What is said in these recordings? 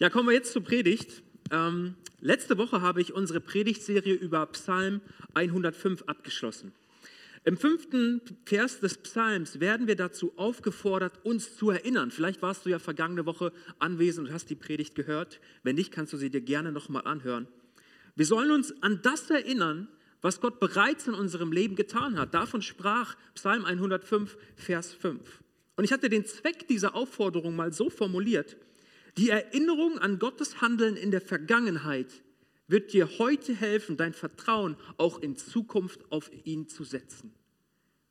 Ja, kommen wir jetzt zur Predigt. Ähm, letzte Woche habe ich unsere Predigtserie über Psalm 105 abgeschlossen. Im fünften Vers des Psalms werden wir dazu aufgefordert, uns zu erinnern. Vielleicht warst du ja vergangene Woche anwesend und hast die Predigt gehört. Wenn nicht, kannst du sie dir gerne nochmal anhören. Wir sollen uns an das erinnern, was Gott bereits in unserem Leben getan hat. Davon sprach Psalm 105, Vers 5. Und ich hatte den Zweck dieser Aufforderung mal so formuliert, die Erinnerung an Gottes Handeln in der Vergangenheit wird dir heute helfen, dein Vertrauen auch in Zukunft auf ihn zu setzen.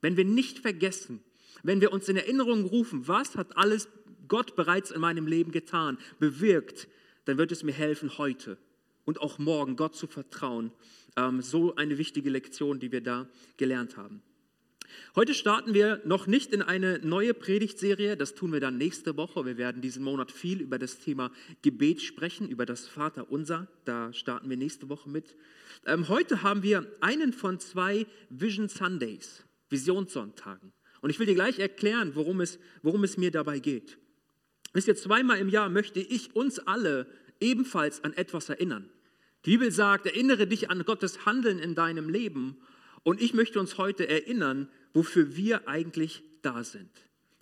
Wenn wir nicht vergessen, wenn wir uns in Erinnerung rufen, was hat alles Gott bereits in meinem Leben getan, bewirkt, dann wird es mir helfen, heute und auch morgen Gott zu vertrauen. Ähm, so eine wichtige Lektion, die wir da gelernt haben. Heute starten wir noch nicht in eine neue Predigtserie, das tun wir dann nächste Woche. Wir werden diesen Monat viel über das Thema Gebet sprechen, über das Vater Unser. Da starten wir nächste Woche mit. Ähm, heute haben wir einen von zwei Vision Sundays, Visionssonntagen. Und ich will dir gleich erklären, worum es, worum es mir dabei geht. Wisst ihr, zweimal im Jahr möchte ich uns alle ebenfalls an etwas erinnern. Die Bibel sagt, erinnere dich an Gottes Handeln in deinem Leben. Und ich möchte uns heute erinnern, wofür wir eigentlich da sind.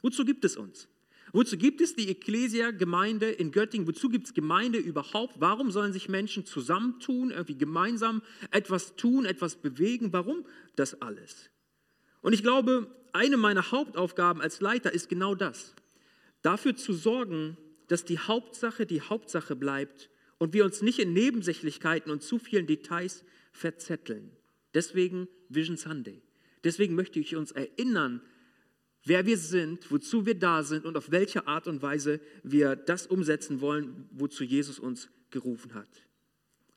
Wozu gibt es uns? Wozu gibt es die Ecclesia-Gemeinde in Göttingen? Wozu gibt es Gemeinde überhaupt? Warum sollen sich Menschen zusammentun, irgendwie gemeinsam etwas tun, etwas bewegen? Warum das alles? Und ich glaube, eine meiner Hauptaufgaben als Leiter ist genau das. Dafür zu sorgen, dass die Hauptsache die Hauptsache bleibt und wir uns nicht in Nebensächlichkeiten und zu vielen Details verzetteln. Deswegen Vision Sunday. Deswegen möchte ich uns erinnern, wer wir sind, wozu wir da sind und auf welche Art und Weise wir das umsetzen wollen, wozu Jesus uns gerufen hat.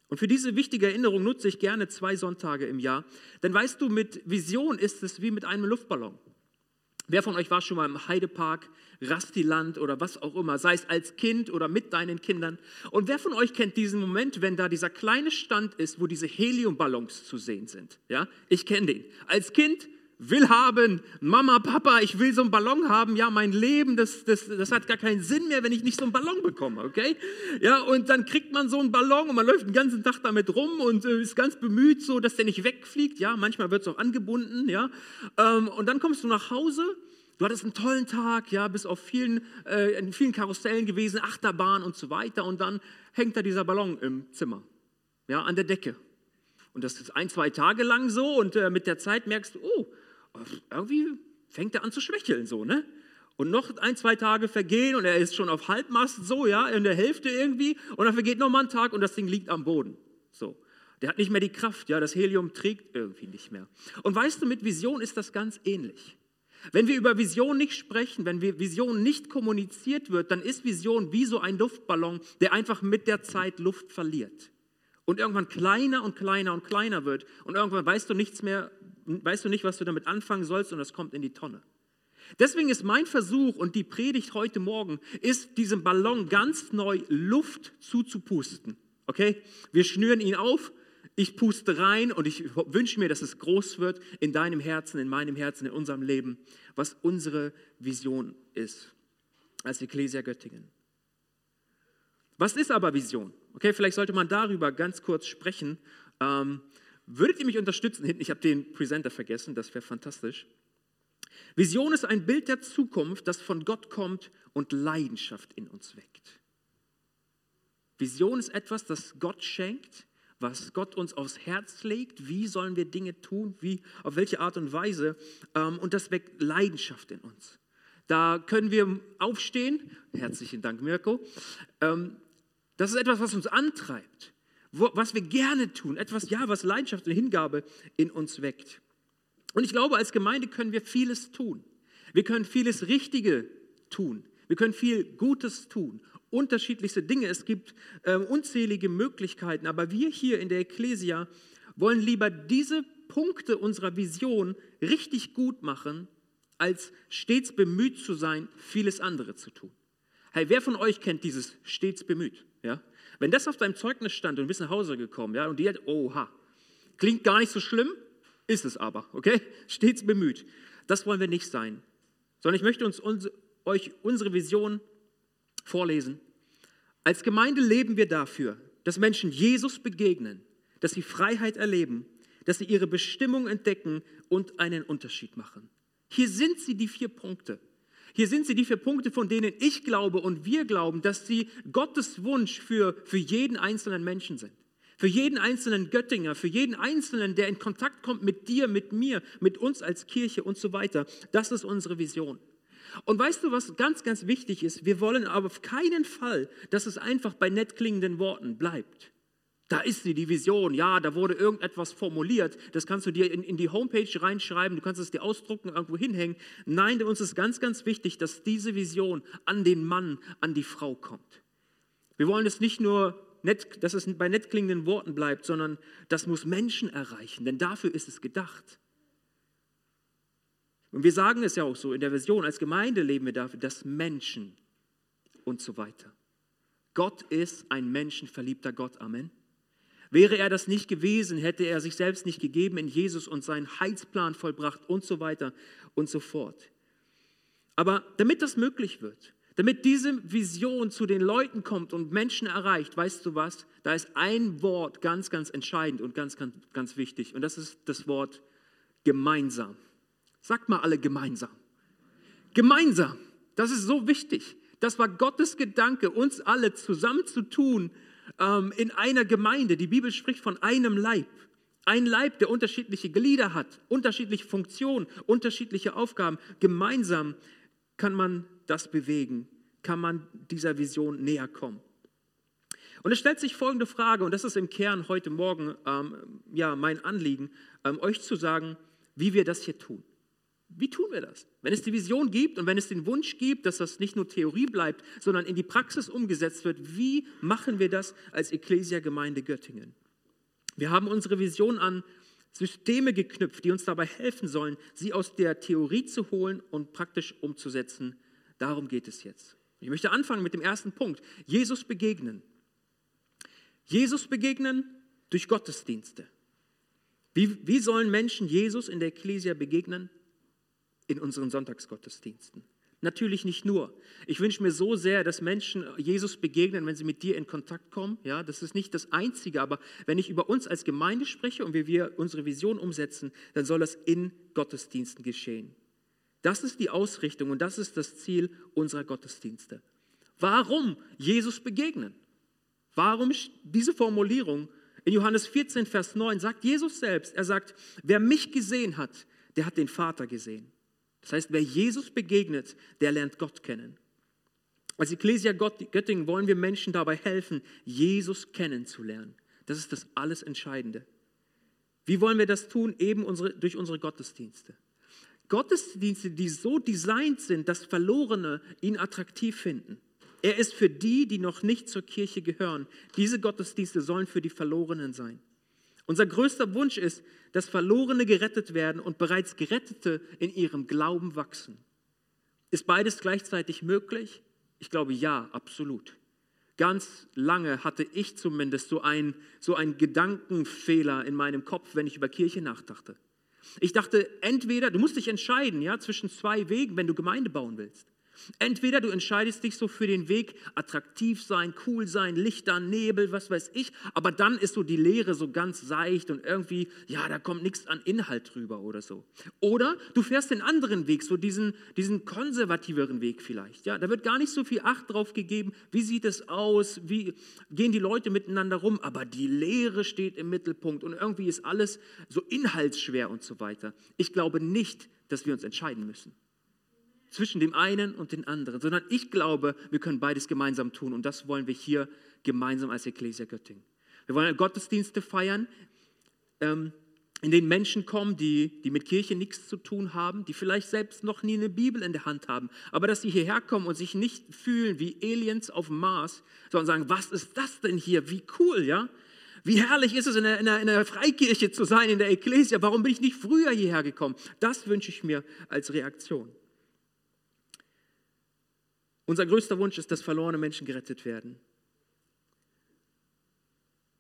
Und für diese wichtige Erinnerung nutze ich gerne zwei Sonntage im Jahr. Denn weißt du, mit Vision ist es wie mit einem Luftballon. Wer von euch war schon mal im Heidepark, Rastiland oder was auch immer, sei es als Kind oder mit deinen Kindern? Und wer von euch kennt diesen Moment, wenn da dieser kleine Stand ist, wo diese Heliumballons zu sehen sind? Ja, ich kenne den. Als Kind will haben, Mama, Papa, ich will so einen Ballon haben, ja, mein Leben, das, das, das hat gar keinen Sinn mehr, wenn ich nicht so einen Ballon bekomme, okay? Ja, und dann kriegt man so einen Ballon und man läuft den ganzen Tag damit rum und äh, ist ganz bemüht, so, dass der nicht wegfliegt, ja, manchmal wird es auch angebunden, ja, ähm, und dann kommst du nach Hause Du hattest einen tollen Tag, ja, bist auf vielen, äh, in vielen Karussellen gewesen, Achterbahn und so weiter. Und dann hängt da dieser Ballon im Zimmer, ja, an der Decke. Und das ist ein, zwei Tage lang so. Und äh, mit der Zeit merkst du, oh, irgendwie fängt er an zu schwächeln, so, ne? Und noch ein, zwei Tage vergehen und er ist schon auf Halbmast, so, ja, in der Hälfte irgendwie. Und dann vergeht noch mal ein Tag und das Ding liegt am Boden. So. Der hat nicht mehr die Kraft, ja, das Helium trägt irgendwie nicht mehr. Und weißt du, mit Vision ist das ganz ähnlich. Wenn wir über Vision nicht sprechen, wenn wir Vision nicht kommuniziert wird, dann ist Vision wie so ein Luftballon, der einfach mit der Zeit Luft verliert und irgendwann kleiner und kleiner und kleiner wird und irgendwann weißt du nichts mehr, weißt du nicht, was du damit anfangen sollst und es kommt in die Tonne. Deswegen ist mein Versuch und die Predigt heute Morgen, ist diesem Ballon ganz neu Luft zuzupusten. Okay? Wir schnüren ihn auf, ich puste rein und ich wünsche mir, dass es groß wird in deinem Herzen, in meinem Herzen, in unserem Leben, was unsere Vision ist als Ecclesia Göttingen. Was ist aber Vision? Okay, vielleicht sollte man darüber ganz kurz sprechen. Ähm, würdet ihr mich unterstützen hinten? Ich habe den Presenter vergessen, das wäre fantastisch. Vision ist ein Bild der Zukunft, das von Gott kommt und Leidenschaft in uns weckt. Vision ist etwas, das Gott schenkt, was Gott uns aufs Herz legt. Wie sollen wir Dinge tun? Wie, auf welche Art und Weise? Ähm, und das weckt Leidenschaft in uns. Da können wir aufstehen. Herzlichen Dank, Mirko. Ähm, das ist etwas, was uns antreibt, was wir gerne tun, etwas, ja, was Leidenschaft und Hingabe in uns weckt. Und ich glaube, als Gemeinde können wir vieles tun. Wir können vieles Richtige tun. Wir können viel Gutes tun, unterschiedlichste Dinge. Es gibt äh, unzählige Möglichkeiten. Aber wir hier in der Ecclesia wollen lieber diese Punkte unserer Vision richtig gut machen, als stets bemüht zu sein, vieles andere zu tun. Hey, wer von euch kennt dieses stets bemüht? Ja? Wenn das auf deinem Zeugnis stand und du bist nach Hause gekommen, ja, und die hat, oha, klingt gar nicht so schlimm, ist es aber, okay? Stets bemüht. Das wollen wir nicht sein, sondern ich möchte uns, uns euch unsere Vision vorlesen. Als Gemeinde leben wir dafür, dass Menschen Jesus begegnen, dass sie Freiheit erleben, dass sie ihre Bestimmung entdecken und einen Unterschied machen. Hier sind sie, die vier Punkte. Hier sind sie, die vier Punkte, von denen ich glaube und wir glauben, dass sie Gottes Wunsch für, für jeden einzelnen Menschen sind. Für jeden einzelnen Göttinger, für jeden einzelnen, der in Kontakt kommt mit dir, mit mir, mit uns als Kirche und so weiter. Das ist unsere Vision. Und weißt du, was ganz, ganz wichtig ist? Wir wollen aber auf keinen Fall, dass es einfach bei nett klingenden Worten bleibt. Da ist sie, die Vision. Ja, da wurde irgendetwas formuliert. Das kannst du dir in, in die Homepage reinschreiben. Du kannst es dir ausdrucken, irgendwo hinhängen. Nein, uns ist ganz, ganz wichtig, dass diese Vision an den Mann, an die Frau kommt. Wir wollen es nicht nur, nett, dass es bei nett klingenden Worten bleibt, sondern das muss Menschen erreichen, denn dafür ist es gedacht. Und wir sagen es ja auch so in der Vision, als Gemeinde leben wir dafür, dass Menschen und so weiter. Gott ist ein menschenverliebter Gott. Amen. Wäre er das nicht gewesen, hätte er sich selbst nicht gegeben in Jesus und seinen Heilsplan vollbracht und so weiter und so fort. Aber damit das möglich wird, damit diese Vision zu den Leuten kommt und Menschen erreicht, weißt du was? Da ist ein Wort ganz, ganz entscheidend und ganz, ganz, ganz wichtig. Und das ist das Wort gemeinsam. Sagt mal alle gemeinsam. Gemeinsam. Das ist so wichtig. Das war Gottes Gedanke, uns alle zusammenzutun ähm, in einer Gemeinde. Die Bibel spricht von einem Leib. Ein Leib, der unterschiedliche Glieder hat, unterschiedliche Funktionen, unterschiedliche Aufgaben. Gemeinsam kann man das bewegen, kann man dieser Vision näher kommen. Und es stellt sich folgende Frage, und das ist im Kern heute Morgen ähm, ja, mein Anliegen, ähm, euch zu sagen, wie wir das hier tun. Wie tun wir das? Wenn es die Vision gibt und wenn es den Wunsch gibt, dass das nicht nur Theorie bleibt, sondern in die Praxis umgesetzt wird, wie machen wir das als Ecclesia-Gemeinde Göttingen? Wir haben unsere Vision an Systeme geknüpft, die uns dabei helfen sollen, sie aus der Theorie zu holen und praktisch umzusetzen. Darum geht es jetzt. Ich möchte anfangen mit dem ersten Punkt. Jesus begegnen. Jesus begegnen durch Gottesdienste. Wie, wie sollen Menschen Jesus in der Ecclesia begegnen? In unseren Sonntagsgottesdiensten. Natürlich nicht nur. Ich wünsche mir so sehr, dass Menschen Jesus begegnen, wenn sie mit dir in Kontakt kommen. Ja, das ist nicht das Einzige, aber wenn ich über uns als Gemeinde spreche und wie wir unsere Vision umsetzen, dann soll das in Gottesdiensten geschehen. Das ist die Ausrichtung und das ist das Ziel unserer Gottesdienste. Warum Jesus begegnen? Warum diese Formulierung? In Johannes 14, Vers 9 sagt Jesus selbst, er sagt, wer mich gesehen hat, der hat den Vater gesehen. Das heißt, wer Jesus begegnet, der lernt Gott kennen. Als Ecclesia Göttingen wollen wir Menschen dabei helfen, Jesus kennenzulernen. Das ist das alles Entscheidende. Wie wollen wir das tun? Eben unsere, durch unsere Gottesdienste. Gottesdienste, die so designt sind, dass Verlorene ihn attraktiv finden. Er ist für die, die noch nicht zur Kirche gehören. Diese Gottesdienste sollen für die Verlorenen sein. Unser größter Wunsch ist, dass Verlorene gerettet werden und bereits Gerettete in ihrem Glauben wachsen. Ist beides gleichzeitig möglich? Ich glaube ja, absolut. Ganz lange hatte ich zumindest so einen so ein Gedankenfehler in meinem Kopf, wenn ich über Kirche nachdachte. Ich dachte, entweder, du musst dich entscheiden, ja, zwischen zwei Wegen, wenn du Gemeinde bauen willst. Entweder du entscheidest dich so für den Weg, attraktiv sein, cool sein, Lichter, Nebel, was weiß ich, aber dann ist so die Lehre so ganz seicht und irgendwie, ja, da kommt nichts an Inhalt drüber oder so. Oder du fährst den anderen Weg, so diesen, diesen konservativeren Weg vielleicht. Ja, da wird gar nicht so viel Acht drauf gegeben, wie sieht es aus, wie gehen die Leute miteinander rum, aber die Lehre steht im Mittelpunkt und irgendwie ist alles so inhaltsschwer und so weiter. Ich glaube nicht, dass wir uns entscheiden müssen zwischen dem einen und dem anderen, sondern ich glaube, wir können beides gemeinsam tun und das wollen wir hier gemeinsam als Ecclesia Göttingen. Wir wollen Gottesdienste feiern, ähm, in denen Menschen kommen, die, die mit Kirche nichts zu tun haben, die vielleicht selbst noch nie eine Bibel in der Hand haben, aber dass sie hierher kommen und sich nicht fühlen wie Aliens auf dem Mars, sondern sagen, was ist das denn hier? Wie cool, ja? Wie herrlich ist es, in einer, in einer Freikirche zu sein, in der Ecclesia. Warum bin ich nicht früher hierher gekommen? Das wünsche ich mir als Reaktion. Unser größter Wunsch ist, dass verlorene Menschen gerettet werden.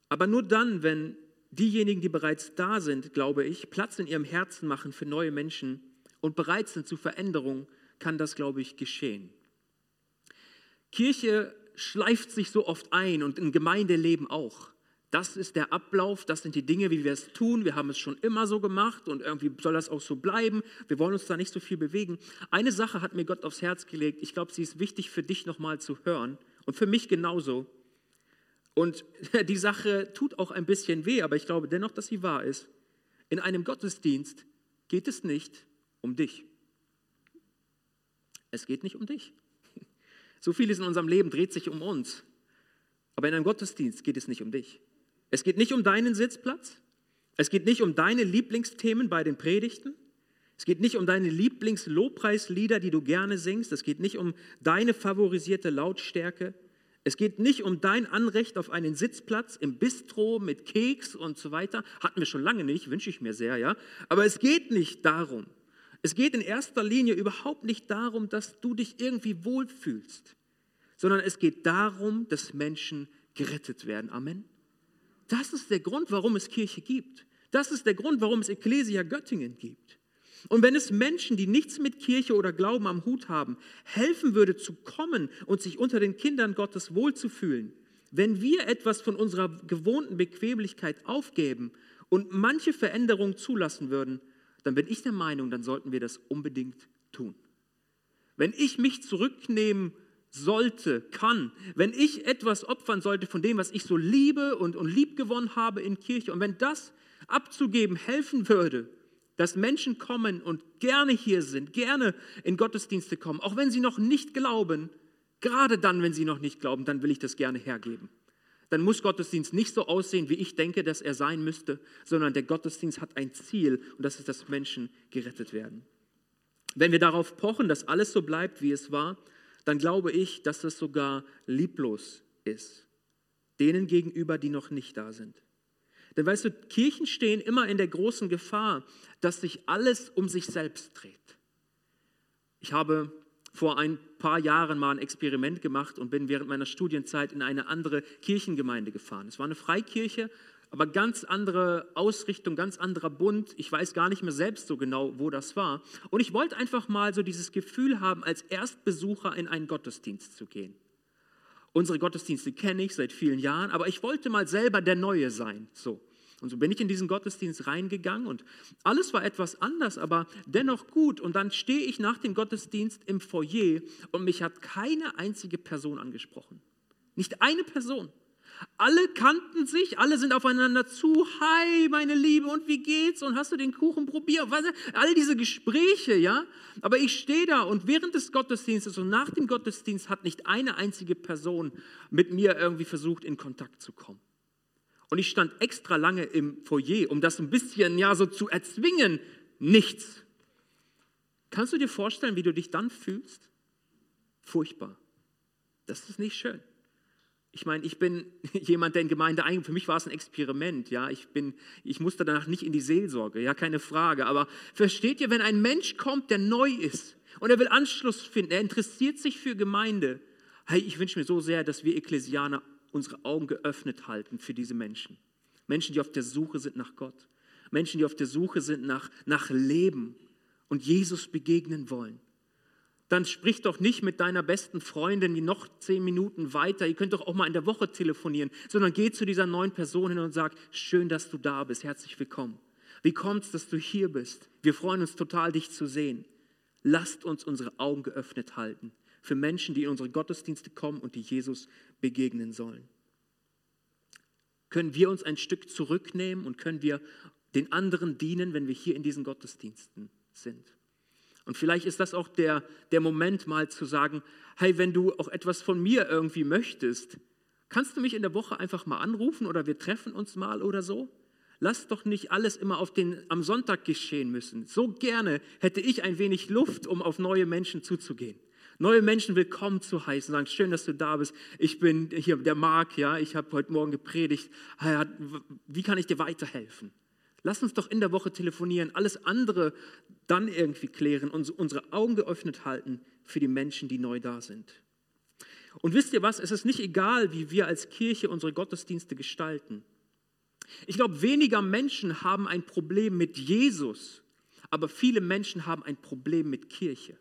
Aber nur dann, wenn diejenigen, die bereits da sind, glaube ich, Platz in ihrem Herzen machen für neue Menschen und bereit sind zu Veränderung, kann das, glaube ich, geschehen. Kirche schleift sich so oft ein und im Gemeindeleben auch. Das ist der Ablauf, das sind die Dinge, wie wir es tun. Wir haben es schon immer so gemacht und irgendwie soll das auch so bleiben. Wir wollen uns da nicht so viel bewegen. Eine Sache hat mir Gott aufs Herz gelegt. Ich glaube, sie ist wichtig für dich nochmal zu hören und für mich genauso. Und die Sache tut auch ein bisschen weh, aber ich glaube dennoch, dass sie wahr ist. In einem Gottesdienst geht es nicht um dich. Es geht nicht um dich. So vieles in unserem Leben dreht sich um uns. Aber in einem Gottesdienst geht es nicht um dich. Es geht nicht um deinen Sitzplatz. Es geht nicht um deine Lieblingsthemen bei den Predigten. Es geht nicht um deine Lieblingslobpreislieder, die du gerne singst. Es geht nicht um deine favorisierte Lautstärke. Es geht nicht um dein Anrecht auf einen Sitzplatz im Bistro mit Keks und so weiter. Hatten wir schon lange nicht, wünsche ich mir sehr, ja. Aber es geht nicht darum. Es geht in erster Linie überhaupt nicht darum, dass du dich irgendwie wohlfühlst, sondern es geht darum, dass Menschen gerettet werden. Amen. Das ist der Grund, warum es Kirche gibt. Das ist der Grund, warum es Ecclesia Göttingen gibt. Und wenn es Menschen, die nichts mit Kirche oder Glauben am Hut haben, helfen würde zu kommen und sich unter den Kindern Gottes wohlzufühlen, wenn wir etwas von unserer gewohnten Bequemlichkeit aufgeben und manche Veränderungen zulassen würden, dann bin ich der Meinung, dann sollten wir das unbedingt tun. Wenn ich mich zurücknehmen sollte, kann, wenn ich etwas opfern sollte von dem, was ich so liebe und, und lieb gewonnen habe in Kirche, und wenn das abzugeben helfen würde, dass Menschen kommen und gerne hier sind, gerne in Gottesdienste kommen, auch wenn sie noch nicht glauben, gerade dann, wenn sie noch nicht glauben, dann will ich das gerne hergeben dann muss Gottesdienst nicht so aussehen, wie ich denke, dass er sein müsste, sondern der Gottesdienst hat ein Ziel und das ist, dass Menschen gerettet werden. Wenn wir darauf pochen, dass alles so bleibt, wie es war, dann glaube ich, dass das sogar lieblos ist. Denen gegenüber, die noch nicht da sind. Denn weißt du, Kirchen stehen immer in der großen Gefahr, dass sich alles um sich selbst dreht. Ich habe vor ein paar Jahren mal ein Experiment gemacht und bin während meiner Studienzeit in eine andere Kirchengemeinde gefahren. Es war eine Freikirche, aber ganz andere Ausrichtung, ganz anderer Bund. Ich weiß gar nicht mehr selbst so genau, wo das war. Und ich wollte einfach mal so dieses Gefühl haben, als Erstbesucher in einen Gottesdienst zu gehen. Unsere Gottesdienste kenne ich seit vielen Jahren, aber ich wollte mal selber der Neue sein. So. Und so bin ich in diesen Gottesdienst reingegangen und alles war etwas anders, aber dennoch gut. Und dann stehe ich nach dem Gottesdienst im Foyer und mich hat keine einzige Person angesprochen. Nicht eine Person. Alle kannten sich, alle sind aufeinander zu. Hi, meine Liebe, und wie geht's? Und hast du den Kuchen probiert? All diese Gespräche, ja. Aber ich stehe da und während des Gottesdienstes und nach dem Gottesdienst hat nicht eine einzige Person mit mir irgendwie versucht, in Kontakt zu kommen. Und ich stand extra lange im Foyer, um das ein bisschen ja so zu erzwingen. Nichts. Kannst du dir vorstellen, wie du dich dann fühlst? Furchtbar. Das ist nicht schön. Ich meine, ich bin jemand, der in Gemeinde eigentlich, für mich war es ein Experiment, ja. Ich bin, ich musste danach nicht in die Seelsorge, ja, keine Frage. Aber versteht ihr, wenn ein Mensch kommt, der neu ist und er will Anschluss finden, er interessiert sich für Gemeinde, hey, ich wünsche mir so sehr, dass wir Ekklesianer unsere Augen geöffnet halten für diese Menschen. Menschen, die auf der Suche sind nach Gott. Menschen, die auf der Suche sind nach, nach Leben und Jesus begegnen wollen. Dann sprich doch nicht mit deiner besten Freundin die noch zehn Minuten weiter. Ihr könnt doch auch mal in der Woche telefonieren, sondern geh zu dieser neuen Person hin und sag: Schön, dass du da bist. Herzlich willkommen. Wie kommt es, dass du hier bist? Wir freuen uns total, dich zu sehen. Lasst uns unsere Augen geöffnet halten für Menschen, die in unsere Gottesdienste kommen und die Jesus begegnen sollen. Können wir uns ein Stück zurücknehmen und können wir den anderen dienen, wenn wir hier in diesen Gottesdiensten sind? Und vielleicht ist das auch der, der Moment mal zu sagen, hey, wenn du auch etwas von mir irgendwie möchtest, kannst du mich in der Woche einfach mal anrufen oder wir treffen uns mal oder so? Lass doch nicht alles immer auf den, am Sonntag geschehen müssen. So gerne hätte ich ein wenig Luft, um auf neue Menschen zuzugehen neue Menschen willkommen zu heißen, sagen, schön, dass du da bist. Ich bin hier der Marc, ja, ich habe heute Morgen gepredigt. Wie kann ich dir weiterhelfen? Lass uns doch in der Woche telefonieren, alles andere dann irgendwie klären und unsere Augen geöffnet halten für die Menschen, die neu da sind. Und wisst ihr was? Es ist nicht egal, wie wir als Kirche unsere Gottesdienste gestalten. Ich glaube, weniger Menschen haben ein Problem mit Jesus, aber viele Menschen haben ein Problem mit Kirche.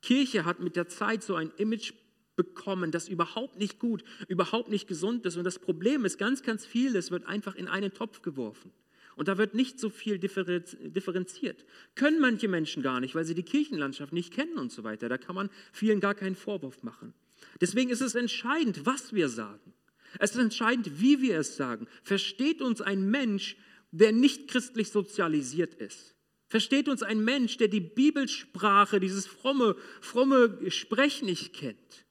Kirche hat mit der Zeit so ein Image bekommen, das überhaupt nicht gut, überhaupt nicht gesund ist. Und das Problem ist, ganz, ganz vieles wird einfach in einen Topf geworfen. Und da wird nicht so viel differenziert. Können manche Menschen gar nicht, weil sie die Kirchenlandschaft nicht kennen und so weiter. Da kann man vielen gar keinen Vorwurf machen. Deswegen ist es entscheidend, was wir sagen. Es ist entscheidend, wie wir es sagen. Versteht uns ein Mensch, der nicht christlich sozialisiert ist? Versteht uns ein Mensch, der die Bibelsprache, dieses fromme, fromme Sprech nicht kennt?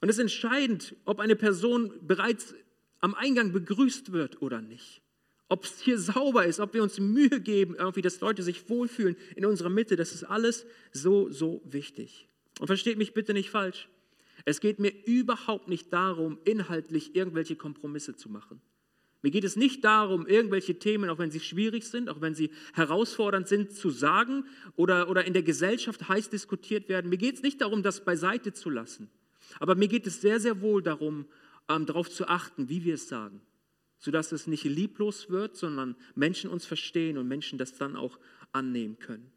Und es ist entscheidend, ob eine Person bereits am Eingang begrüßt wird oder nicht. Ob es hier sauber ist, ob wir uns Mühe geben, irgendwie, dass Leute sich wohlfühlen in unserer Mitte, das ist alles so, so wichtig. Und versteht mich bitte nicht falsch. Es geht mir überhaupt nicht darum, inhaltlich irgendwelche Kompromisse zu machen. Mir geht es nicht darum, irgendwelche Themen, auch wenn sie schwierig sind, auch wenn sie herausfordernd sind, zu sagen oder, oder in der Gesellschaft heiß diskutiert werden. Mir geht es nicht darum, das beiseite zu lassen. Aber mir geht es sehr, sehr wohl darum, ähm, darauf zu achten, wie wir es sagen, sodass es nicht lieblos wird, sondern Menschen uns verstehen und Menschen das dann auch annehmen können.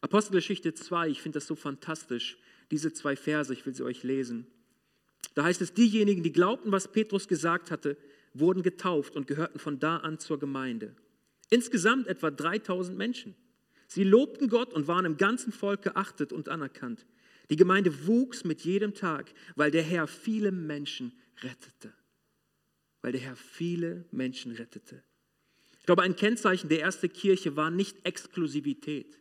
Apostelgeschichte 2, ich finde das so fantastisch, diese zwei Verse, ich will sie euch lesen. Da heißt es, diejenigen, die glaubten, was Petrus gesagt hatte, wurden getauft und gehörten von da an zur Gemeinde. Insgesamt etwa 3000 Menschen. Sie lobten Gott und waren im ganzen Volk geachtet und anerkannt. Die Gemeinde wuchs mit jedem Tag, weil der Herr viele Menschen rettete. Weil der Herr viele Menschen rettete. Ich glaube, ein Kennzeichen der ersten Kirche war nicht Exklusivität.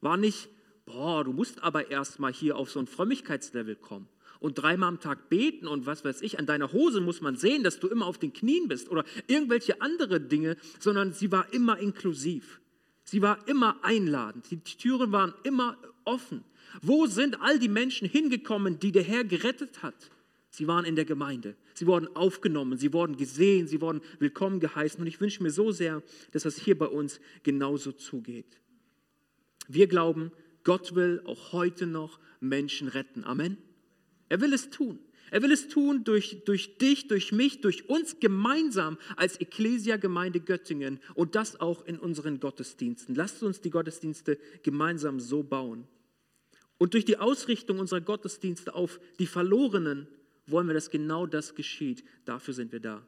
War nicht, boah, du musst aber erstmal hier auf so ein Frömmigkeitslevel kommen und dreimal am Tag beten und was weiß ich, an deiner Hose muss man sehen, dass du immer auf den Knien bist oder irgendwelche andere Dinge, sondern sie war immer inklusiv. Sie war immer einladend. Die Türen waren immer offen. Wo sind all die Menschen hingekommen, die der Herr gerettet hat? Sie waren in der Gemeinde. Sie wurden aufgenommen, sie wurden gesehen, sie wurden willkommen geheißen. Und ich wünsche mir so sehr, dass das hier bei uns genauso zugeht. Wir glauben, Gott will auch heute noch Menschen retten. Amen. Er will es tun. Er will es tun durch, durch dich, durch mich, durch uns gemeinsam als Ecclesia-Gemeinde Göttingen und das auch in unseren Gottesdiensten. Lasst uns die Gottesdienste gemeinsam so bauen. Und durch die Ausrichtung unserer Gottesdienste auf die Verlorenen wollen wir, dass genau das geschieht. Dafür sind wir da.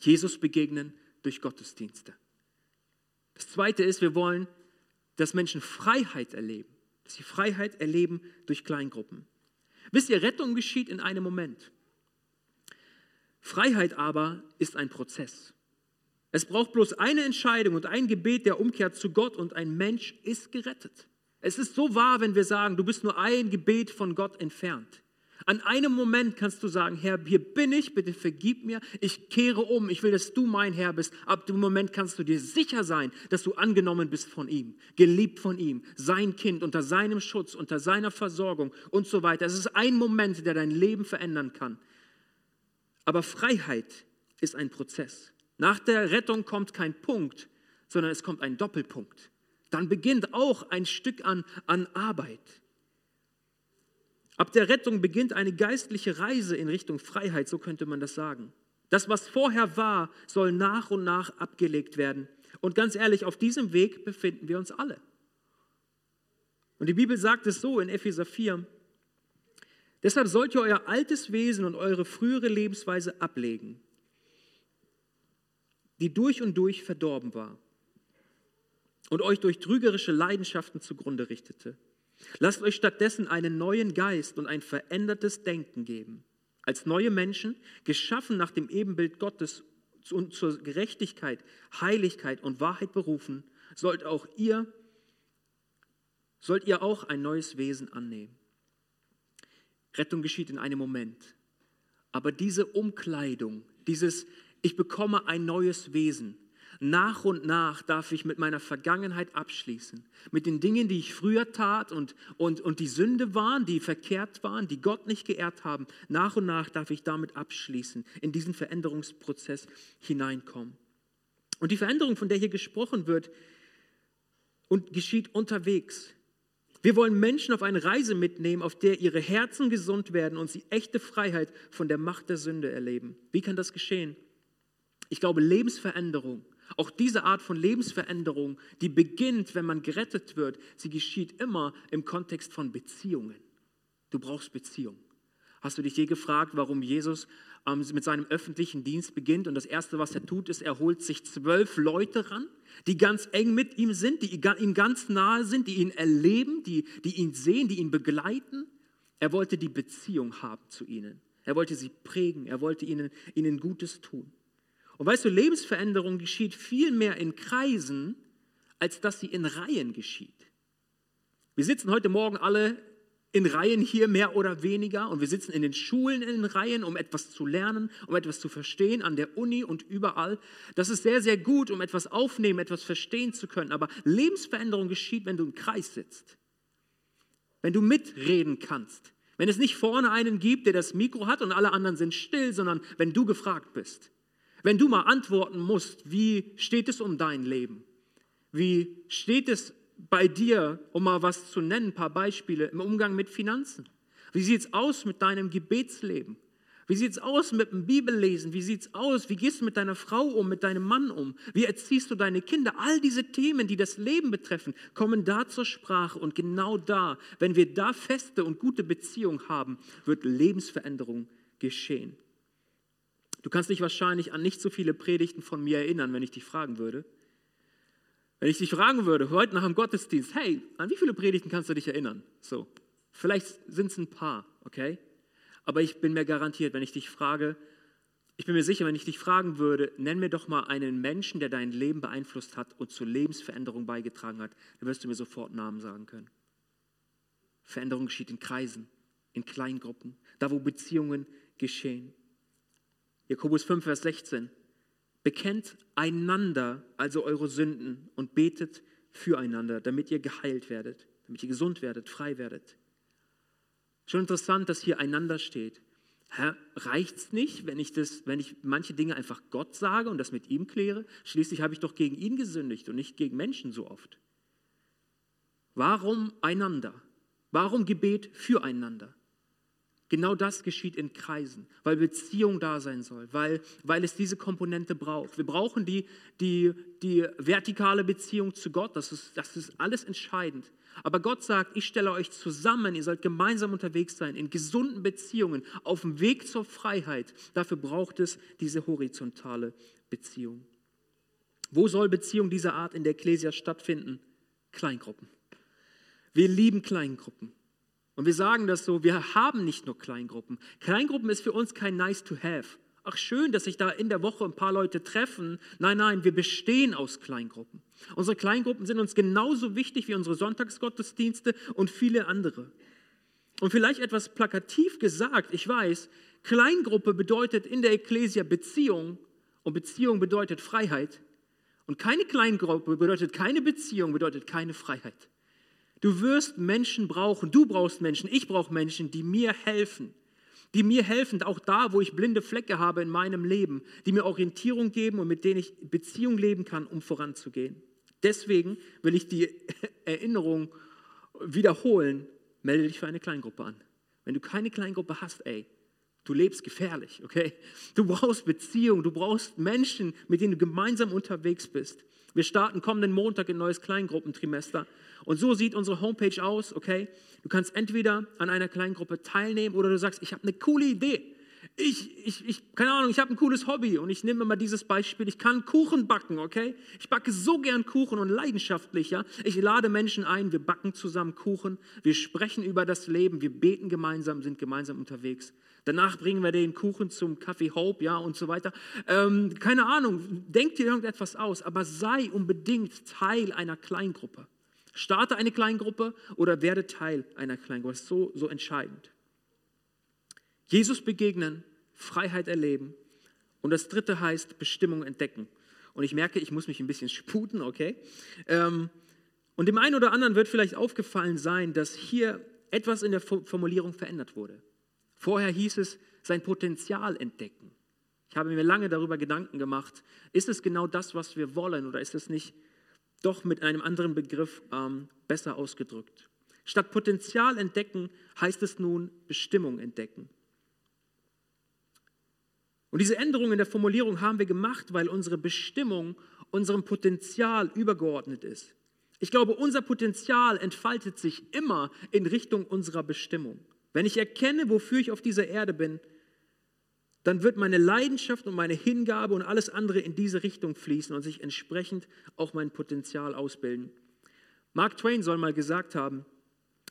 Jesus begegnen durch Gottesdienste. Das Zweite ist, wir wollen, dass Menschen Freiheit erleben. Dass sie Freiheit erleben durch Kleingruppen. Wisst ihr, Rettung geschieht in einem Moment. Freiheit aber ist ein Prozess. Es braucht bloß eine Entscheidung und ein Gebet der Umkehr zu Gott und ein Mensch ist gerettet. Es ist so wahr, wenn wir sagen, du bist nur ein Gebet von Gott entfernt. An einem Moment kannst du sagen, Herr, hier bin ich, bitte vergib mir, ich kehre um, ich will, dass du mein Herr bist. Ab dem Moment kannst du dir sicher sein, dass du angenommen bist von ihm, geliebt von ihm, sein Kind, unter seinem Schutz, unter seiner Versorgung und so weiter. Es ist ein Moment, der dein Leben verändern kann. Aber Freiheit ist ein Prozess. Nach der Rettung kommt kein Punkt, sondern es kommt ein Doppelpunkt. Dann beginnt auch ein Stück an, an Arbeit. Ab der Rettung beginnt eine geistliche Reise in Richtung Freiheit, so könnte man das sagen. Das, was vorher war, soll nach und nach abgelegt werden. Und ganz ehrlich, auf diesem Weg befinden wir uns alle. Und die Bibel sagt es so in Epheser 4. Deshalb sollt ihr euer altes Wesen und eure frühere Lebensweise ablegen, die durch und durch verdorben war und euch durch trügerische Leidenschaften zugrunde richtete. Lasst euch stattdessen einen neuen Geist und ein verändertes Denken geben. Als neue Menschen, geschaffen nach dem Ebenbild Gottes und zur Gerechtigkeit, Heiligkeit und Wahrheit berufen, sollt auch ihr, sollt ihr auch ein neues Wesen annehmen. Rettung geschieht in einem Moment. Aber diese Umkleidung, dieses Ich bekomme ein neues Wesen, nach und nach darf ich mit meiner Vergangenheit abschließen. Mit den Dingen, die ich früher tat und, und, und die Sünde waren, die verkehrt waren, die Gott nicht geehrt haben. Nach und nach darf ich damit abschließen, in diesen Veränderungsprozess hineinkommen. Und die Veränderung, von der hier gesprochen wird, und geschieht unterwegs. Wir wollen Menschen auf eine Reise mitnehmen, auf der ihre Herzen gesund werden und sie echte Freiheit von der Macht der Sünde erleben. Wie kann das geschehen? Ich glaube, Lebensveränderung Auch diese Art von Lebensveränderung, die beginnt, wenn man gerettet wird, sie geschieht immer im Kontext von Beziehungen. Du brauchst Beziehung. Hast du dich je gefragt, warum Jesus ähm, mit seinem öffentlichen Dienst beginnt und das Erste, was er tut, ist, er holt sich zwölf Leute ran, die ganz eng mit ihm sind, die ihm ganz nahe sind, die ihn erleben, die, die ihn sehen, die ihn begleiten. Er wollte die Beziehung haben zu ihnen. Er wollte sie prägen. Er wollte ihnen, ihnen Gutes tun. Und weißt du, Lebensveränderung geschieht viel mehr in Kreisen, als dass sie in Reihen geschieht. Wir sitzen heute Morgen alle in Reihen hier mehr oder weniger und wir sitzen in den Schulen in Reihen, um etwas zu lernen, um etwas zu verstehen, an der Uni und überall. Das ist sehr, sehr gut, um etwas aufnehmen, etwas verstehen zu können. Aber Lebensveränderung geschieht, wenn du im Kreis sitzt, wenn du mitreden kannst, wenn es nicht vorne einen gibt, der das Mikro hat und alle anderen sind still, sondern wenn du gefragt bist, wenn du mal antworten musst, wie steht es um dein Leben? Wie steht es bei dir, um mal was zu nennen, ein paar Beispiele im Umgang mit Finanzen? Wie sieht es aus mit deinem Gebetsleben? Wie sieht es aus mit dem Bibellesen? Wie sieht es aus? Wie gehst du mit deiner Frau um, mit deinem Mann um? Wie erziehst du deine Kinder? All diese Themen, die das Leben betreffen, kommen da zur Sprache. Und genau da, wenn wir da feste und gute Beziehungen haben, wird Lebensveränderung geschehen. Du kannst dich wahrscheinlich an nicht so viele Predigten von mir erinnern, wenn ich dich fragen würde. Wenn ich dich fragen würde, heute nach dem Gottesdienst, hey, an wie viele Predigten kannst du dich erinnern? So, vielleicht sind es ein paar, okay? Aber ich bin mir garantiert, wenn ich dich frage, ich bin mir sicher, wenn ich dich fragen würde, nenn mir doch mal einen Menschen, der dein Leben beeinflusst hat und zur Lebensveränderung beigetragen hat, dann wirst du mir sofort Namen sagen können. Veränderung geschieht in Kreisen, in Kleingruppen, da wo Beziehungen geschehen. Jakobus 5, Vers 16. Bekennt einander also eure Sünden und betet füreinander, damit ihr geheilt werdet, damit ihr gesund werdet, frei werdet. Schon interessant, dass hier einander steht. Reicht es nicht, wenn ich, das, wenn ich manche Dinge einfach Gott sage und das mit ihm kläre? Schließlich habe ich doch gegen ihn gesündigt und nicht gegen Menschen so oft. Warum einander? Warum Gebet füreinander? Genau das geschieht in Kreisen, weil Beziehung da sein soll, weil, weil es diese Komponente braucht. Wir brauchen die, die, die vertikale Beziehung zu Gott, das ist, das ist alles entscheidend. Aber Gott sagt, ich stelle euch zusammen, ihr sollt gemeinsam unterwegs sein, in gesunden Beziehungen, auf dem Weg zur Freiheit. Dafür braucht es diese horizontale Beziehung. Wo soll Beziehung dieser Art in der Ekklesia stattfinden? Kleingruppen. Wir lieben Kleingruppen. Und wir sagen das so, wir haben nicht nur Kleingruppen. Kleingruppen ist für uns kein nice to have. Ach schön, dass sich da in der Woche ein paar Leute treffen. Nein, nein, wir bestehen aus Kleingruppen. Unsere Kleingruppen sind uns genauso wichtig wie unsere Sonntagsgottesdienste und viele andere. Und vielleicht etwas plakativ gesagt, ich weiß, Kleingruppe bedeutet in der Ekklesia Beziehung und Beziehung bedeutet Freiheit. Und keine Kleingruppe bedeutet keine Beziehung, bedeutet keine Freiheit. Du wirst Menschen brauchen, du brauchst Menschen, ich brauche Menschen, die mir helfen, die mir helfen, auch da, wo ich blinde Flecke habe in meinem Leben, die mir Orientierung geben und mit denen ich Beziehung leben kann, um voranzugehen. Deswegen will ich die Erinnerung wiederholen, melde dich für eine Kleingruppe an. Wenn du keine Kleingruppe hast, ey, du lebst gefährlich, okay? Du brauchst Beziehung, du brauchst Menschen, mit denen du gemeinsam unterwegs bist. Wir starten kommenden Montag ein neues Kleingruppentrimester. Und so sieht unsere Homepage aus, okay? Du kannst entweder an einer Kleingruppe teilnehmen oder du sagst, ich habe eine coole Idee. Ich, ich, ich, keine Ahnung, ich habe ein cooles Hobby und ich nehme mal dieses Beispiel. Ich kann Kuchen backen, okay? Ich backe so gern Kuchen und leidenschaftlich, ja? Ich lade Menschen ein, wir backen zusammen Kuchen, wir sprechen über das Leben, wir beten gemeinsam, sind gemeinsam unterwegs. Danach bringen wir den Kuchen zum Kaffee Hope, ja, und so weiter. Ähm, keine Ahnung, denk dir irgendetwas aus, aber sei unbedingt Teil einer Kleingruppe. Starte eine Kleingruppe oder werde Teil einer Kleingruppe. Das ist so, so entscheidend. Jesus begegnen, Freiheit erleben. Und das dritte heißt Bestimmung entdecken. Und ich merke, ich muss mich ein bisschen sputen, okay? Ähm, und dem einen oder anderen wird vielleicht aufgefallen sein, dass hier etwas in der Formulierung verändert wurde. Vorher hieß es, sein Potenzial entdecken. Ich habe mir lange darüber Gedanken gemacht, ist es genau das, was wir wollen oder ist es nicht doch mit einem anderen Begriff ähm, besser ausgedrückt? Statt Potenzial entdecken heißt es nun Bestimmung entdecken. Und diese Änderung in der Formulierung haben wir gemacht, weil unsere Bestimmung unserem Potenzial übergeordnet ist. Ich glaube, unser Potenzial entfaltet sich immer in Richtung unserer Bestimmung. Wenn ich erkenne, wofür ich auf dieser Erde bin, dann wird meine Leidenschaft und meine Hingabe und alles andere in diese Richtung fließen und sich entsprechend auch mein Potenzial ausbilden. Mark Twain soll mal gesagt haben,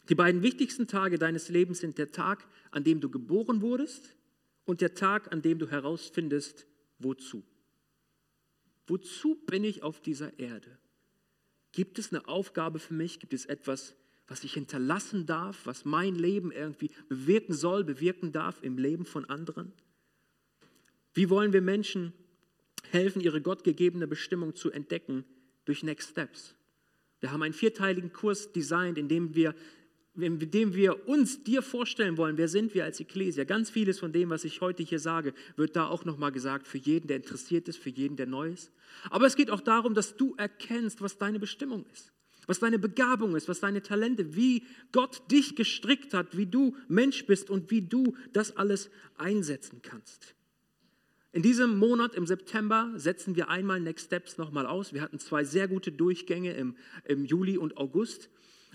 die beiden wichtigsten Tage deines Lebens sind der Tag, an dem du geboren wurdest und der Tag, an dem du herausfindest, wozu. Wozu bin ich auf dieser Erde? Gibt es eine Aufgabe für mich? Gibt es etwas, was ich hinterlassen darf, was mein Leben irgendwie bewirken soll, bewirken darf im Leben von anderen? Wie wollen wir Menschen helfen, ihre gottgegebene Bestimmung zu entdecken durch Next Steps? Wir haben einen vierteiligen Kurs designt, in dem wir, in dem wir uns dir vorstellen wollen, wer sind wir als Ekklesia. Ganz vieles von dem, was ich heute hier sage, wird da auch nochmal gesagt, für jeden, der interessiert ist, für jeden, der neu ist. Aber es geht auch darum, dass du erkennst, was deine Bestimmung ist was deine Begabung ist, was deine Talente, wie Gott dich gestrickt hat, wie du Mensch bist und wie du das alles einsetzen kannst. In diesem Monat, im September, setzen wir einmal Next Steps nochmal aus. Wir hatten zwei sehr gute Durchgänge im, im Juli und August.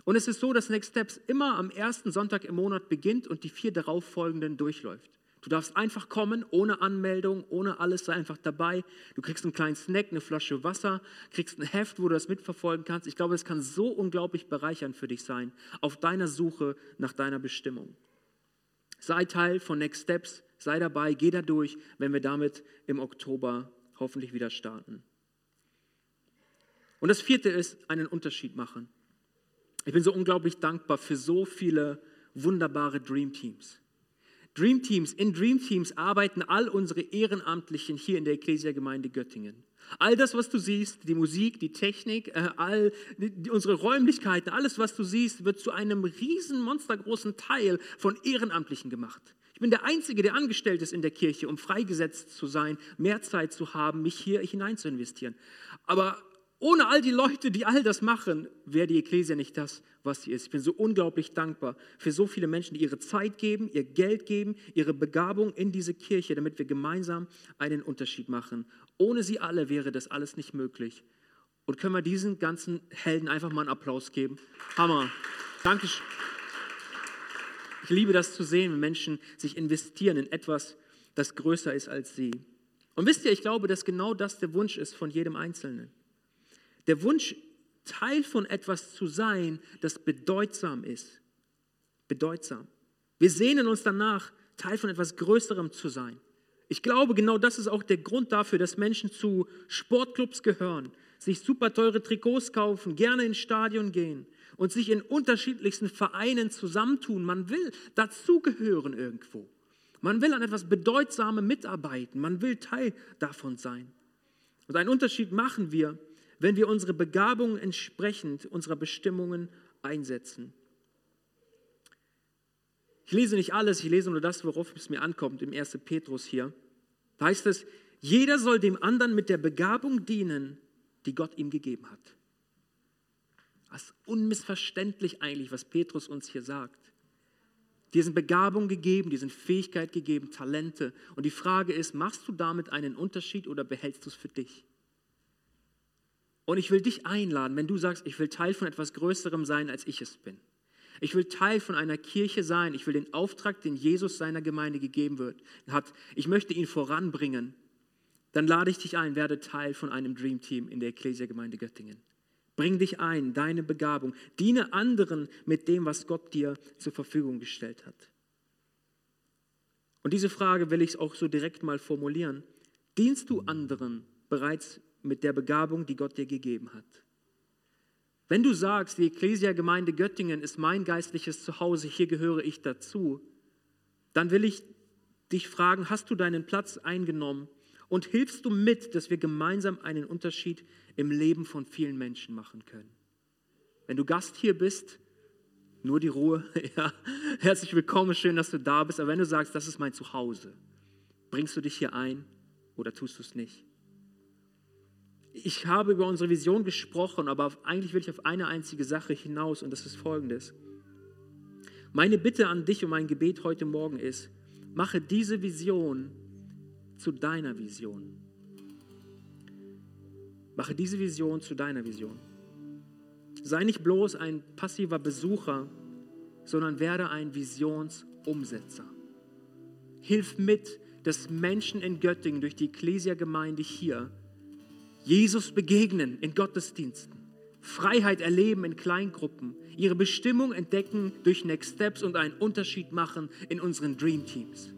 Und es ist so, dass Next Steps immer am ersten Sonntag im Monat beginnt und die vier darauffolgenden durchläuft. Du darfst einfach kommen, ohne Anmeldung, ohne alles, sei einfach dabei. Du kriegst einen kleinen Snack, eine Flasche Wasser, kriegst ein Heft, wo du das mitverfolgen kannst. Ich glaube, es kann so unglaublich bereichernd für dich sein, auf deiner Suche nach deiner Bestimmung. Sei Teil von Next Steps. Sei dabei, geh da durch, wenn wir damit im Oktober hoffentlich wieder starten. Und das vierte ist, einen Unterschied machen. Ich bin so unglaublich dankbar für so viele wunderbare Dream Teams. Dream Teams, in Dream Teams arbeiten all unsere Ehrenamtlichen hier in der Ecclesia-Gemeinde Göttingen. All das, was du siehst, die Musik, die Technik, äh, all die, unsere Räumlichkeiten, alles, was du siehst, wird zu einem riesen, monstergroßen Teil von Ehrenamtlichen gemacht. Ich bin der Einzige, der angestellt ist in der Kirche, um freigesetzt zu sein, mehr Zeit zu haben, mich hier hinein zu investieren. Aber ohne all die Leute, die all das machen, wäre die Ekklesia nicht das, was sie ist. Ich bin so unglaublich dankbar für so viele Menschen, die ihre Zeit geben, ihr Geld geben, ihre Begabung in diese Kirche, damit wir gemeinsam einen Unterschied machen. Ohne sie alle wäre das alles nicht möglich. Und können wir diesen ganzen Helden einfach mal einen Applaus geben? Hammer. Dankeschön. Ich liebe das zu sehen, wenn Menschen sich investieren in etwas, das größer ist als sie. Und wisst ihr, ich glaube, dass genau das der Wunsch ist von jedem Einzelnen. Der Wunsch, Teil von etwas zu sein, das bedeutsam ist. Bedeutsam. Wir sehnen uns danach, Teil von etwas Größerem zu sein. Ich glaube, genau das ist auch der Grund dafür, dass Menschen zu Sportclubs gehören, sich super teure Trikots kaufen, gerne ins Stadion gehen, und sich in unterschiedlichsten Vereinen zusammentun. Man will dazugehören irgendwo. Man will an etwas Bedeutsamem mitarbeiten. Man will Teil davon sein. Und einen Unterschied machen wir, wenn wir unsere Begabungen entsprechend unserer Bestimmungen einsetzen. Ich lese nicht alles, ich lese nur das, worauf es mir ankommt, im 1. Petrus hier. Da heißt es, jeder soll dem anderen mit der Begabung dienen, die Gott ihm gegeben hat. Das ist unmissverständlich eigentlich, was Petrus uns hier sagt. Dir sind Begabung gegeben, dir sind Fähigkeit gegeben, Talente. Und die Frage ist, machst du damit einen Unterschied oder behältst du es für dich? Und ich will dich einladen, wenn du sagst, ich will Teil von etwas Größerem sein, als ich es bin. Ich will Teil von einer Kirche sein. Ich will den Auftrag, den Jesus seiner Gemeinde gegeben wird, hat. Ich möchte ihn voranbringen. Dann lade ich dich ein, werde Teil von einem Dream Team in der Ecclesia-Gemeinde Göttingen. Bring dich ein, deine Begabung. Diene anderen mit dem, was Gott dir zur Verfügung gestellt hat. Und diese Frage will ich auch so direkt mal formulieren. Dienst du anderen bereits mit der Begabung, die Gott dir gegeben hat? Wenn du sagst, die Ecclesia-Gemeinde Göttingen ist mein geistliches Zuhause, hier gehöre ich dazu, dann will ich dich fragen, hast du deinen Platz eingenommen und hilfst du mit, dass wir gemeinsam einen Unterschied im Leben von vielen Menschen machen können. Wenn du Gast hier bist, nur die Ruhe. Ja, herzlich willkommen, schön, dass du da bist. Aber wenn du sagst, das ist mein Zuhause, bringst du dich hier ein oder tust du es nicht? Ich habe über unsere Vision gesprochen, aber eigentlich will ich auf eine einzige Sache hinaus und das ist folgendes. Meine Bitte an dich und mein Gebet heute Morgen ist, mache diese Vision zu deiner Vision. Mache diese Vision zu deiner Vision. Sei nicht bloß ein passiver Besucher, sondern werde ein Visionsumsetzer. Hilf mit, dass Menschen in Göttingen durch die Ecclesia-Gemeinde hier Jesus begegnen in Gottesdiensten, Freiheit erleben in Kleingruppen, ihre Bestimmung entdecken durch Next Steps und einen Unterschied machen in unseren Dream Teams.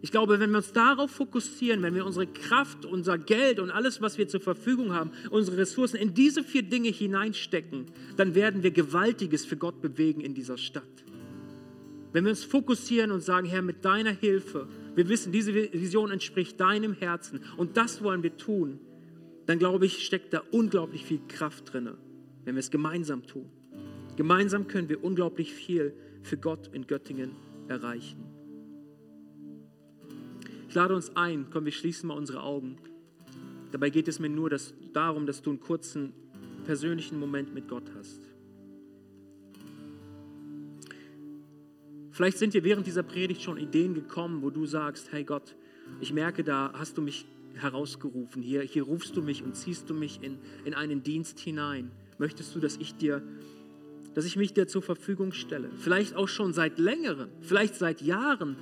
Ich glaube, wenn wir uns darauf fokussieren, wenn wir unsere Kraft, unser Geld und alles, was wir zur Verfügung haben, unsere Ressourcen in diese vier Dinge hineinstecken, dann werden wir Gewaltiges für Gott bewegen in dieser Stadt. Wenn wir uns fokussieren und sagen, Herr, mit deiner Hilfe, wir wissen, diese Vision entspricht deinem Herzen und das wollen wir tun, dann glaube ich, steckt da unglaublich viel Kraft drin, wenn wir es gemeinsam tun. Gemeinsam können wir unglaublich viel für Gott in Göttingen erreichen. Ich lade uns ein, komm, wir schließen mal unsere Augen. Dabei geht es mir nur dass, darum, dass du einen kurzen persönlichen Moment mit Gott hast. Vielleicht sind dir während dieser Predigt schon Ideen gekommen, wo du sagst, hey Gott, ich merke, da hast du mich herausgerufen. Hier, hier rufst du mich und ziehst du mich in, in einen Dienst hinein. Möchtest du, dass ich dir, dass ich mich dir zur Verfügung stelle? Vielleicht auch schon seit längerem, vielleicht seit Jahren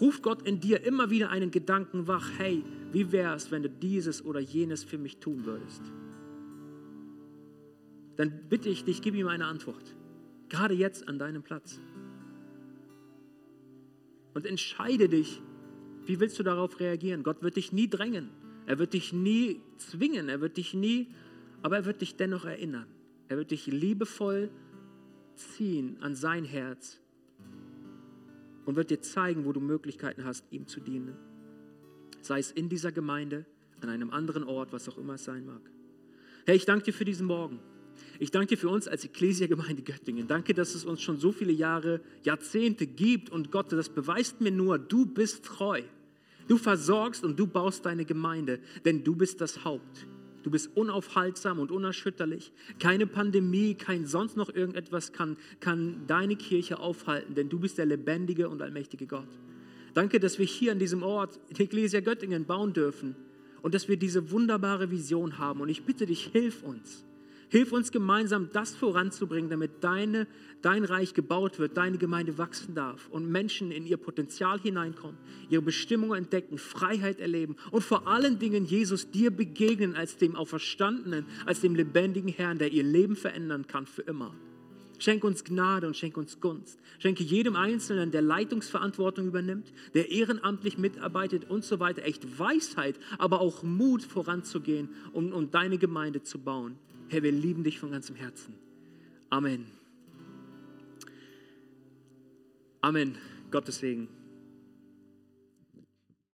ruft Gott in dir immer wieder einen Gedanken wach, hey, wie wäre es, wenn du dieses oder jenes für mich tun würdest? Dann bitte ich dich, gib ihm eine Antwort. Gerade jetzt an deinem Platz. Und entscheide dich, wie willst du darauf reagieren? Gott wird dich nie drängen. Er wird dich nie zwingen. Er wird dich nie, aber er wird dich dennoch erinnern. Er wird dich liebevoll ziehen an sein Herz und wird dir zeigen, wo du Möglichkeiten hast, ihm zu dienen. Sei es in dieser Gemeinde, an einem anderen Ort, was auch immer es sein mag. Herr, ich danke dir für diesen Morgen. Ich danke für uns als Ekklesia-Gemeinde Göttingen. Danke, dass es uns schon so viele Jahre, Jahrzehnte gibt. Und Gott, das beweist mir nur, du bist treu. Du versorgst und du baust deine Gemeinde, denn du bist das Haupt. Du bist unaufhaltsam und unerschütterlich. Keine Pandemie, kein sonst noch irgendetwas kann, kann deine Kirche aufhalten, denn du bist der lebendige und allmächtige Gott. Danke, dass wir hier an diesem Ort die Ecclesia Göttingen bauen dürfen und dass wir diese wunderbare Vision haben. Und ich bitte dich, hilf uns Hilf uns gemeinsam, das voranzubringen, damit deine, dein Reich gebaut wird, deine Gemeinde wachsen darf und Menschen in ihr Potenzial hineinkommen, ihre Bestimmung entdecken, Freiheit erleben und vor allen Dingen Jesus dir begegnen als dem Auferstandenen, als dem lebendigen Herrn, der ihr Leben verändern kann für immer. Schenk uns Gnade und schenk uns Gunst. Schenke jedem Einzelnen, der Leitungsverantwortung übernimmt, der ehrenamtlich mitarbeitet und so weiter, echt Weisheit, aber auch Mut voranzugehen, um, um deine Gemeinde zu bauen. Herr, wir lieben dich von ganzem Herzen. Amen. Amen. Gottes Segen.